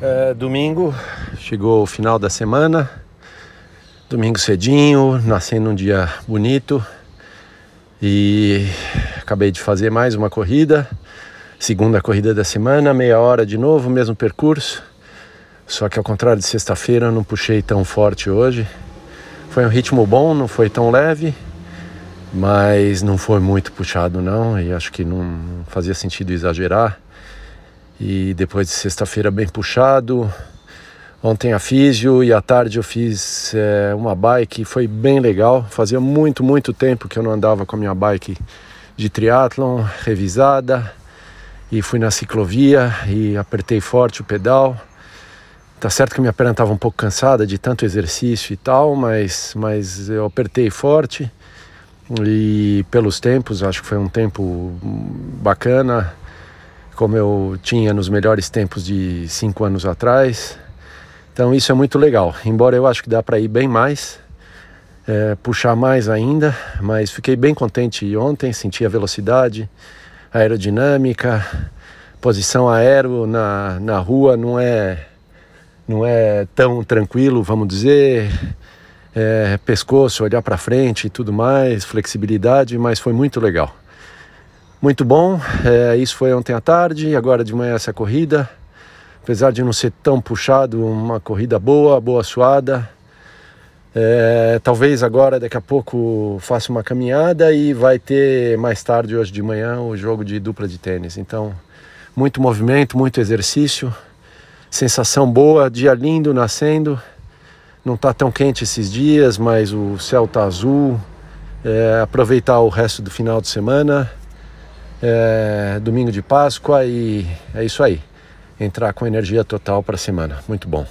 É, domingo, chegou o final da semana, domingo cedinho, nascendo um dia bonito. E acabei de fazer mais uma corrida, segunda corrida da semana, meia hora de novo, mesmo percurso, só que ao contrário de sexta-feira, não puxei tão forte hoje. Foi um ritmo bom, não foi tão leve, mas não foi muito puxado não, e acho que não fazia sentido exagerar e depois de sexta-feira bem puxado. Ontem a físio e à tarde eu fiz é, uma bike, foi bem legal. Fazia muito, muito tempo que eu não andava com a minha bike de triatlon revisada e fui na ciclovia e apertei forte o pedal. Tá certo que minha perna estava um pouco cansada de tanto exercício e tal, mas, mas eu apertei forte e pelos tempos, acho que foi um tempo bacana como eu tinha nos melhores tempos de cinco anos atrás. Então isso é muito legal. Embora eu acho que dá para ir bem mais, é, puxar mais ainda, mas fiquei bem contente ontem, senti a velocidade, a aerodinâmica, posição aero na, na rua não é não é tão tranquilo, vamos dizer. É, pescoço, olhar para frente e tudo mais, flexibilidade, mas foi muito legal. Muito bom, é, isso foi ontem à tarde, agora de manhã essa corrida. Apesar de não ser tão puxado, uma corrida boa, boa suada. É, talvez agora, daqui a pouco, faça uma caminhada e vai ter mais tarde, hoje de manhã, o jogo de dupla de tênis. Então, muito movimento, muito exercício, sensação boa, dia lindo nascendo. Não está tão quente esses dias, mas o céu está azul. É, aproveitar o resto do final de semana é, domingo de Páscoa e é isso aí. Entrar com energia total para a semana. Muito bom.